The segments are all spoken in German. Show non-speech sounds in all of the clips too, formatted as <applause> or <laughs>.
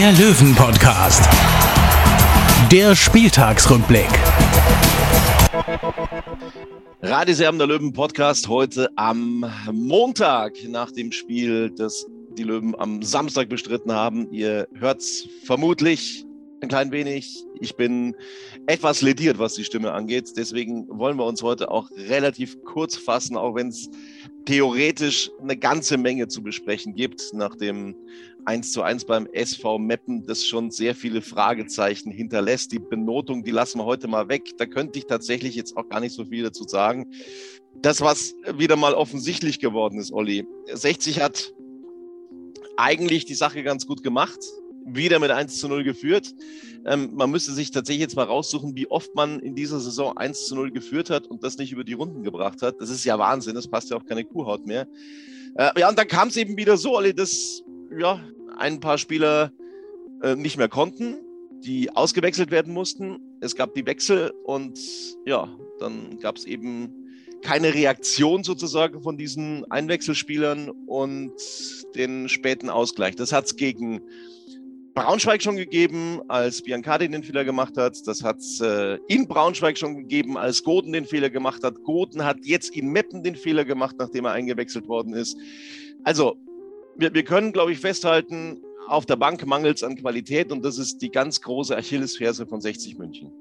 der Löwen-Podcast. Der Spieltagsrückblick. Radiserben der Löwen Podcast heute am Montag nach dem Spiel, das die Löwen am Samstag bestritten haben. Ihr hört es vermutlich ein klein wenig. Ich bin etwas lediert, was die Stimme angeht. Deswegen wollen wir uns heute auch relativ kurz fassen, auch wenn es theoretisch eine ganze Menge zu besprechen gibt, nach dem 1 zu 1 beim SV Meppen, das schon sehr viele Fragezeichen hinterlässt. Die Benotung, die lassen wir heute mal weg. Da könnte ich tatsächlich jetzt auch gar nicht so viel dazu sagen. Das, was wieder mal offensichtlich geworden ist, Olli. 60 hat eigentlich die Sache ganz gut gemacht. Wieder mit 1 zu 0 geführt. Ähm, man müsste sich tatsächlich jetzt mal raussuchen, wie oft man in dieser Saison 1 zu 0 geführt hat und das nicht über die Runden gebracht hat. Das ist ja Wahnsinn, das passt ja auf keine Kuhhaut mehr. Äh, ja, und dann kam es eben wieder so, Olli, dass ja, ein paar Spieler äh, nicht mehr konnten, die ausgewechselt werden mussten. Es gab die Wechsel und ja, dann gab es eben keine Reaktion sozusagen von diesen Einwechselspielern und den späten Ausgleich. Das hat es gegen Braunschweig schon gegeben, als Biancardi den Fehler gemacht hat. Das hat es äh, in Braunschweig schon gegeben, als Goden den Fehler gemacht hat. Goden hat jetzt in Meppen den Fehler gemacht, nachdem er eingewechselt worden ist. Also, wir, wir können, glaube ich, festhalten, auf der Bank mangelt es an Qualität und das ist die ganz große Achillesferse von 60 München.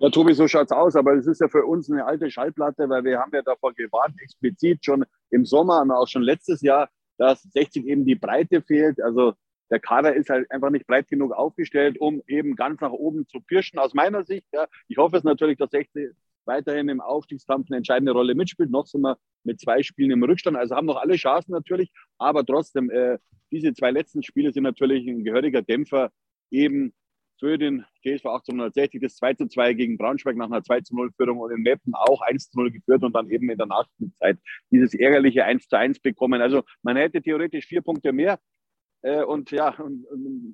Ja, Tobi, so schaut's aus, aber es ist ja für uns eine alte Schallplatte, weil wir haben ja davor gewarnt, explizit schon im Sommer und auch schon letztes Jahr, dass 60 eben die Breite fehlt. Also der Kader ist halt einfach nicht breit genug aufgestellt, um eben ganz nach oben zu pirschen. Aus meiner Sicht, ja, ich hoffe es natürlich, dass 60 weiterhin im Aufstiegskampf eine entscheidende Rolle mitspielt. Noch sind wir mit zwei Spielen im Rückstand, also haben noch alle Chancen natürlich, aber trotzdem, äh, diese zwei letzten Spiele sind natürlich ein gehöriger Dämpfer eben für den TSV 1860 das 2 zu 2 gegen Braunschweig nach einer 2 zu 0 Führung und in Meppen auch 1 zu 0 geführt und dann eben in der Nachspielzeit dieses ärgerliche 1 zu 1 bekommen. Also man hätte theoretisch vier Punkte mehr. Äh, und ja,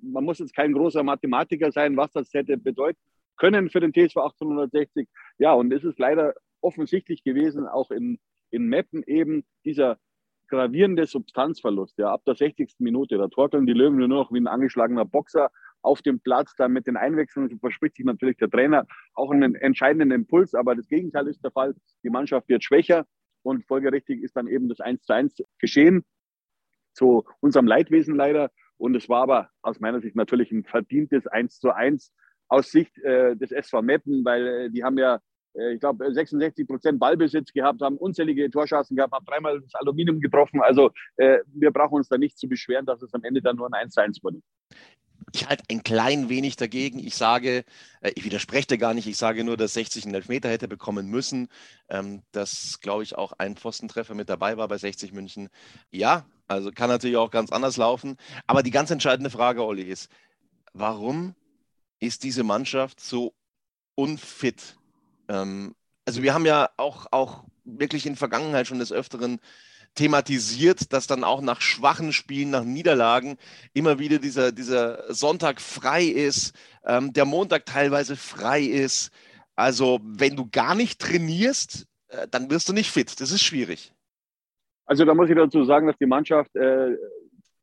man muss jetzt kein großer Mathematiker sein, was das hätte bedeuten können für den TSV 1860. Ja, und es ist leider offensichtlich gewesen, auch in, in Meppen eben dieser gravierende Substanzverlust. Ja, ab der 60. Minute, da torkeln die Löwen nur noch wie ein angeschlagener Boxer auf dem Platz, dann mit den Einwechslungen verspricht sich natürlich der Trainer auch einen entscheidenden Impuls, aber das Gegenteil ist der Fall. Die Mannschaft wird schwächer und folgerichtig ist dann eben das 1 zu 1 geschehen. Zu unserem Leidwesen leider. Und es war aber aus meiner Sicht natürlich ein verdientes 1 zu 1 aus Sicht äh, des SV Meppen, weil äh, die haben ja, äh, ich glaube, 66 Prozent Ballbesitz gehabt, haben unzählige Torschancen gehabt, haben dreimal das Aluminium getroffen. Also äh, wir brauchen uns da nicht zu beschweren, dass es am Ende dann nur ein 1 zu 1 wurde. Ich halte ein klein wenig dagegen. Ich sage, äh, ich widerspreche dir gar nicht. Ich sage nur, dass 60 einen Elfmeter hätte bekommen müssen. Ähm, dass, glaube ich, auch ein Pfostentreffer mit dabei war bei 60 München. Ja, also kann natürlich auch ganz anders laufen. Aber die ganz entscheidende Frage, Olli, ist, warum ist diese Mannschaft so unfit? Ähm, also wir haben ja auch, auch wirklich in Vergangenheit schon des Öfteren thematisiert, dass dann auch nach schwachen Spielen, nach Niederlagen immer wieder dieser, dieser Sonntag frei ist, ähm, der Montag teilweise frei ist. Also wenn du gar nicht trainierst, äh, dann wirst du nicht fit. Das ist schwierig. Also da muss ich dazu sagen, dass die Mannschaft äh,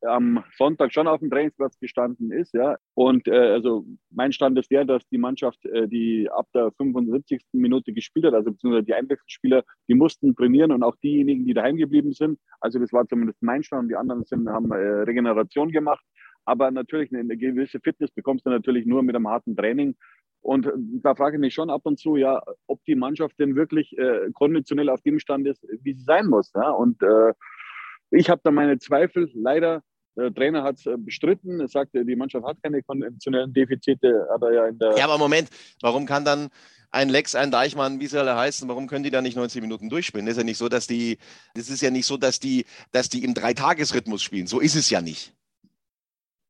am Sonntag schon auf dem Trainingsplatz gestanden ist. Ja. Und äh, also mein Stand ist der, dass die Mannschaft, äh, die ab der 75. Minute gespielt hat, also beziehungsweise die Einwechselspieler, die mussten trainieren und auch diejenigen, die daheim geblieben sind. Also das war zumindest mein Stand und die anderen sind, haben äh, Regeneration gemacht. Aber natürlich eine, gewisse Fitness bekommst du natürlich nur mit einem harten Training. Und da frage ich mich schon ab und zu, ja, ob die Mannschaft denn wirklich äh, konditionell auf dem Stand ist, wie sie sein muss. Ja? Und äh, ich habe da meine Zweifel. Leider, der Trainer hat es äh, bestritten. Er sagte, die Mannschaft hat keine konventionellen Defizite, aber ja in der. Ja, aber Moment, warum kann dann ein Lex, ein Deichmann, wie sie alle heißen, warum können die da nicht 90 Minuten durchspielen? Das ist ja nicht so, dass die, das ist ja nicht so, dass die, dass die im Dreitagesrhythmus spielen. So ist es ja nicht.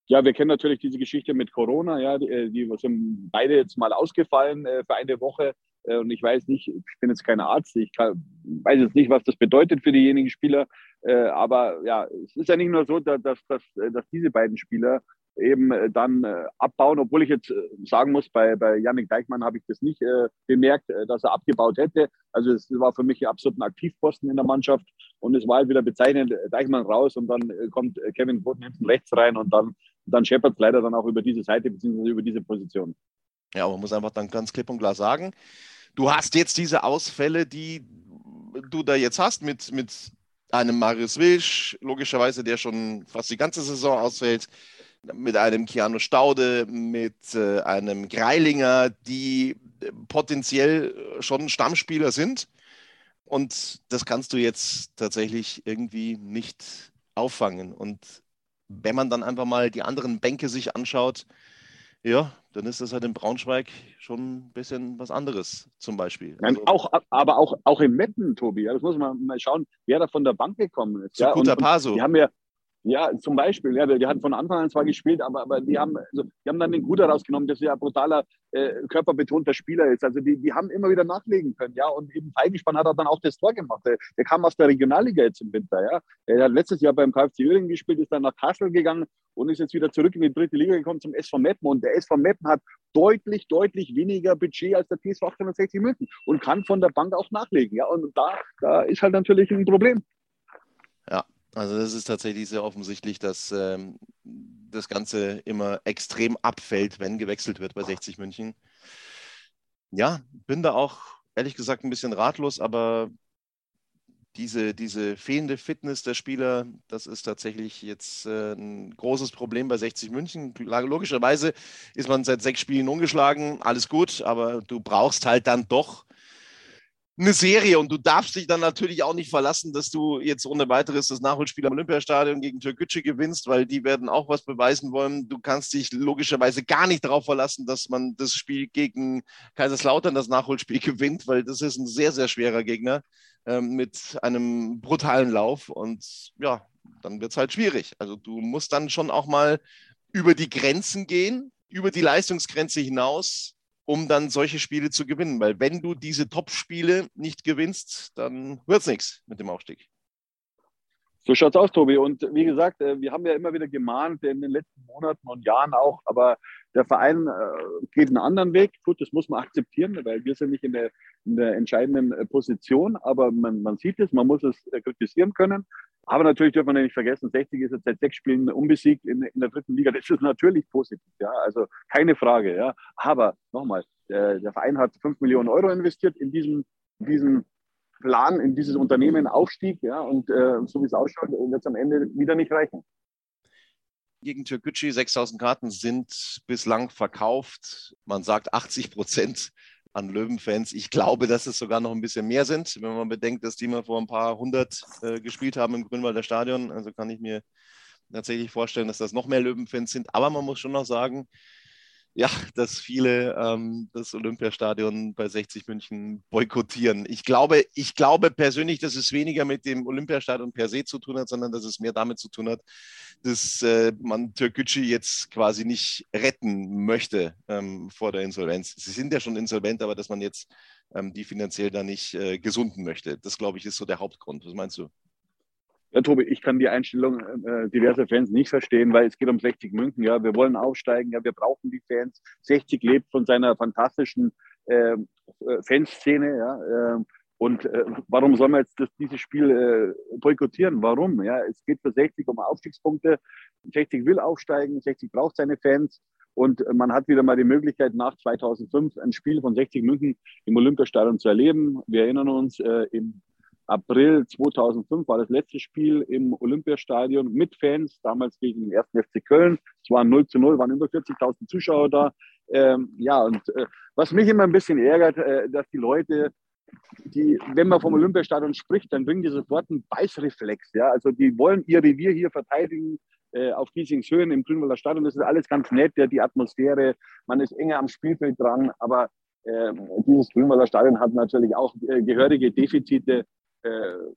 Ja, wir kennen natürlich diese Geschichte mit Corona. Ja, die, die sind beide jetzt mal ausgefallen äh, für eine Woche. Äh, und ich weiß nicht, ich bin jetzt kein Arzt, ich kann, weiß jetzt nicht, was das bedeutet für diejenigen Spieler. Äh, aber ja, es ist ja nicht nur so, dass, dass, dass, dass diese beiden Spieler eben äh, dann äh, abbauen, obwohl ich jetzt äh, sagen muss, bei, bei Yannick Deichmann habe ich das nicht äh, bemerkt, äh, dass er abgebaut hätte. Also es war für mich absolut ein Aktivposten in der Mannschaft und es war halt wieder bezeichnend, Deichmann raus und dann kommt Kevin Boden hinten rechts rein und dann, dann scheppert es leider dann auch über diese Seite bzw. über diese Position. Ja, man muss einfach dann ganz klipp und klar sagen, du hast jetzt diese Ausfälle, die du da jetzt hast mit, mit einem Marius Wilsch, logischerweise, der schon fast die ganze Saison ausfällt, mit einem Keanu Staude, mit äh, einem Greilinger, die potenziell schon Stammspieler sind. Und das kannst du jetzt tatsächlich irgendwie nicht auffangen. Und wenn man dann einfach mal die anderen Bänke sich anschaut, ja, dann ist das halt in Braunschweig schon ein bisschen was anderes, zum Beispiel. Also, auch, aber auch, auch im Metten, Tobi, ja, das muss man mal schauen, wer da von der Bank gekommen ist. Ja, und, und die haben ja, ja, zum Beispiel, ja, die hatten von Anfang an zwar gespielt, aber, aber die, haben, also, die haben dann den Guter rausgenommen, dass er ein brutaler, äh, körperbetonter Spieler ist. Also die, die haben immer wieder nachlegen können, ja. Und eben Feigenspahn hat er dann auch das Tor gemacht. Der, der, kam aus der Regionalliga jetzt im Winter, ja. Er hat letztes Jahr beim KFC Öhringen gespielt, ist dann nach Kassel gegangen und ist jetzt wieder zurück in die dritte Liga gekommen zum SV Meppen. Und der SV Meppen hat deutlich, deutlich weniger Budget als der TSV 1860 München und kann von der Bank auch nachlegen, ja. Und da, da ist halt natürlich ein Problem. Also das ist tatsächlich sehr offensichtlich, dass ähm, das Ganze immer extrem abfällt, wenn gewechselt wird bei 60 München. Ja, bin da auch ehrlich gesagt ein bisschen ratlos, aber diese, diese fehlende Fitness der Spieler, das ist tatsächlich jetzt äh, ein großes Problem bei 60 München. Logischerweise ist man seit sechs Spielen ungeschlagen, alles gut, aber du brauchst halt dann doch eine Serie und du darfst dich dann natürlich auch nicht verlassen, dass du jetzt ohne weiteres das Nachholspiel am Olympiastadion gegen Türkgücü gewinnst, weil die werden auch was beweisen wollen. Du kannst dich logischerweise gar nicht darauf verlassen, dass man das Spiel gegen Kaiserslautern, das Nachholspiel <laughs> gewinnt, weil das ist ein sehr, sehr schwerer Gegner ähm, mit einem brutalen Lauf und ja, dann wird es halt schwierig. Also du musst dann schon auch mal über die Grenzen gehen, über die Leistungsgrenze hinaus um dann solche Spiele zu gewinnen. Weil wenn du diese Top-Spiele nicht gewinnst, dann wird es nichts mit dem Aufstieg. So schaut es aus, Tobi. Und wie gesagt, äh, wir haben ja immer wieder gemahnt in den letzten Monaten und Jahren auch, aber der Verein äh, geht einen anderen Weg. Gut, das muss man akzeptieren, weil wir sind nicht in der, in der entscheidenden äh, Position, aber man, man sieht es, man muss es kritisieren können. Aber natürlich dürfen wir nicht vergessen, 60 ist jetzt seit sechs Spielen unbesiegt in, in der dritten Liga. Das ist natürlich positiv, ja, also keine Frage, ja. Aber nochmal, der, der Verein hat fünf Millionen Euro investiert in diesen, diesen Plan, in dieses Unternehmen Aufstieg, ja, und äh, so wie es ausschaut, wird es am Ende wieder nicht reichen. Gegen Türkgücü 6000 Karten sind bislang verkauft. Man sagt 80 Prozent an Löwenfans. Ich glaube, dass es sogar noch ein bisschen mehr sind, wenn man bedenkt, dass die mal vor ein paar hundert äh, gespielt haben im Grünwalder Stadion. Also kann ich mir tatsächlich vorstellen, dass das noch mehr Löwenfans sind. Aber man muss schon noch sagen, <laughs> ja, dass viele ähm, das Olympiastadion bei 60 München boykottieren. Ich glaube, ich glaube persönlich, dass es weniger mit dem Olympiastadion per se zu tun hat, sondern dass es mehr damit zu tun hat, dass äh, man Türkgücü jetzt quasi nicht retten möchte ähm, vor der Insolvenz. Sie sind ja schon insolvent, aber dass man jetzt ähm, die finanziell da nicht äh, gesunden möchte. Das, glaube ich, ist so der Hauptgrund. Was meinst du? Ja, Tobi, ich kann die Einstellung äh, diverser Fans nicht verstehen, weil es geht um 60 München. Ja, wir wollen aufsteigen. Ja, wir brauchen die Fans. 60 lebt von seiner fantastischen ähm, äh, Fanszene. Ja, äh, und äh, warum soll man jetzt das, dieses Spiel äh, boykottieren? Warum? Ja, es geht für 60 um Aufstiegspunkte. 60 will aufsteigen. 60 braucht seine Fans. Und man hat wieder mal die Möglichkeit, nach 2005 ein Spiel von 60 München im Olympiastadion zu erleben. Wir erinnern uns, äh, im April 2005 war das letzte Spiel im Olympiastadion mit Fans, damals gegen den 1. FC Köln. Es waren 0 zu 0, waren über 40.000 Zuschauer da. Ähm, ja, und äh, was mich immer ein bisschen ärgert, äh, dass die Leute, die, wenn man vom Olympiastadion spricht, dann bringen die sofort einen Beißreflex. Ja? Also die wollen ihr Revier hier verteidigen äh, auf Giesings Höhen im Grünwalder Stadion. Das ist alles ganz nett, ja, die Atmosphäre, man ist enger am Spielfeld dran, aber äh, dieses Grünwalder Stadion hat natürlich auch äh, gehörige Defizite. Äh,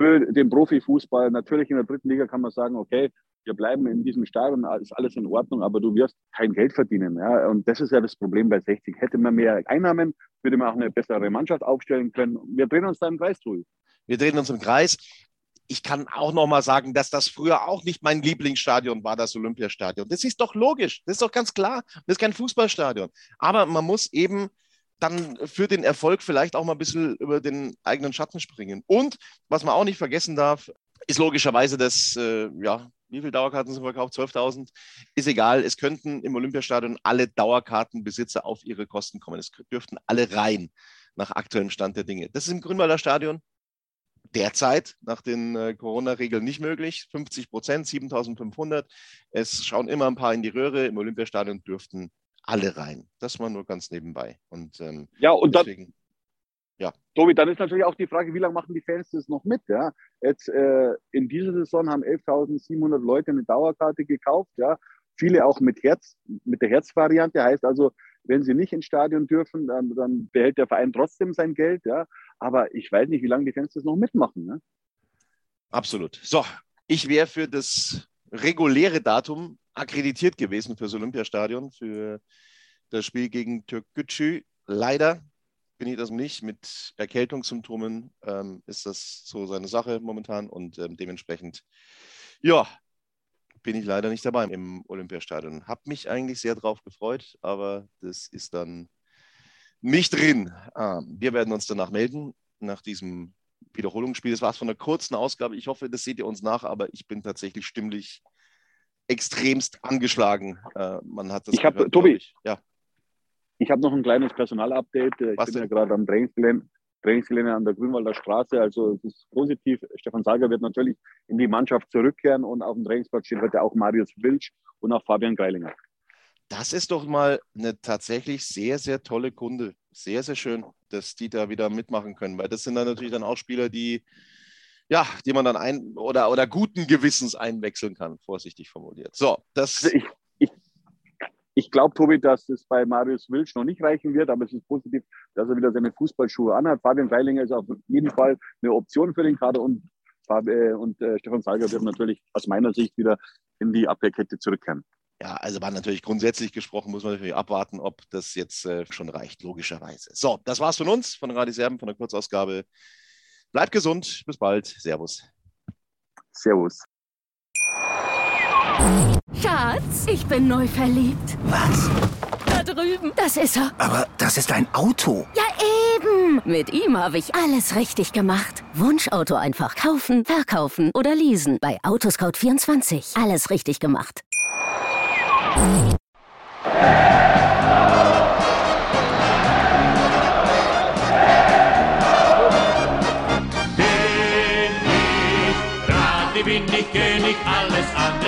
für den Profifußball. Natürlich in der dritten Liga kann man sagen, okay, wir bleiben in diesem Stadion, ist alles in Ordnung, aber du wirst kein Geld verdienen. Ja? Und das ist ja das Problem bei 60. Hätte man mehr Einnahmen, würde man auch eine bessere Mannschaft aufstellen können. Wir drehen uns da im Kreis, Tobi. Wir drehen uns im Kreis. Ich kann auch noch mal sagen, dass das früher auch nicht mein Lieblingsstadion war, das Olympiastadion. Das ist doch logisch. Das ist doch ganz klar. Das ist kein Fußballstadion. Aber man muss eben dann für den Erfolg vielleicht auch mal ein bisschen über den eigenen Schatten springen. Und was man auch nicht vergessen darf, ist logischerweise, dass, äh, ja, wie viele Dauerkarten sind verkauft? 12.000? Ist egal. Es könnten im Olympiastadion alle Dauerkartenbesitzer auf ihre Kosten kommen. Es dürften alle rein nach aktuellem Stand der Dinge. Das ist im Grünwalder Stadion derzeit nach den äh, Corona-Regeln nicht möglich. 50 Prozent, 7.500. Es schauen immer ein paar in die Röhre. Im Olympiastadion dürften alle rein. Das war nur ganz nebenbei. Und, ähm, ja, und deswegen, ja. Tobi, dann ist natürlich auch die Frage, wie lange machen die Fans das noch mit? Ja? Jetzt äh, in dieser Saison haben 11.700 Leute eine Dauerkarte gekauft. Ja? Viele auch mit Herz, mit der Herzvariante. Heißt also, wenn sie nicht ins Stadion dürfen, dann, dann, behält der Verein trotzdem sein Geld. Ja? Aber ich weiß nicht, wie lange die Fans das noch mitmachen. Ne? Absolut. So, ich wäre für das reguläre Datum akkreditiert gewesen fürs Olympiastadion, für das Spiel gegen Türkgücü. Leider bin ich das nicht. Mit Erkältungssymptomen ähm, ist das so seine Sache momentan und ähm, dementsprechend, ja, bin ich leider nicht dabei im Olympiastadion. Hab mich eigentlich sehr drauf gefreut, aber das ist dann nicht drin. Ähm, wir werden uns danach melden, nach diesem Wiederholungsspiel. Das war es von einer kurzen Ausgabe. Ich hoffe, das seht ihr uns nach, aber ich bin tatsächlich stimmlich extremst angeschlagen. Äh, man hat das. Ich habe, Tobi, ich. ja. Ich habe noch ein kleines Personalupdate. Ich Was bin denn? ja gerade am Trainingsgelände, Trainingsgelände an der Grünwalder Straße. Also es ist positiv. Stefan Sager wird natürlich in die Mannschaft zurückkehren und auf dem Trainingsplatz steht heute auch Marius Wilsch und auch Fabian Greilinger. Das ist doch mal eine tatsächlich sehr, sehr tolle Kunde. Sehr, sehr schön, dass die da wieder mitmachen können, weil das sind dann natürlich dann auch Spieler, die ja, die man dann ein oder, oder guten Gewissens einwechseln kann, vorsichtig formuliert. So, das. Also ich, ich, ich glaube, Tobi, dass es bei Marius Wilsch noch nicht reichen wird, aber es ist positiv, dass er wieder seine Fußballschuhe anhat. Fabian Greilinger ist auf jeden Fall eine Option für den Kader und, äh, und äh, Stefan Salger wird natürlich aus meiner Sicht wieder in die Abwehrkette zurückkehren. Ja, also war natürlich grundsätzlich gesprochen, muss man natürlich abwarten, ob das jetzt äh, schon reicht, logischerweise. So, das war's von uns, von Radio Serben, von der Kurzausgabe Bleibt gesund. Bis bald. Servus. Servus. Schatz, ich bin neu verliebt. Was? Da drüben. Das ist er. Aber das ist ein Auto. Ja, eben. Mit ihm habe ich alles richtig gemacht. Wunschauto einfach kaufen, verkaufen oder leasen. Bei Autoscout24. Alles richtig gemacht.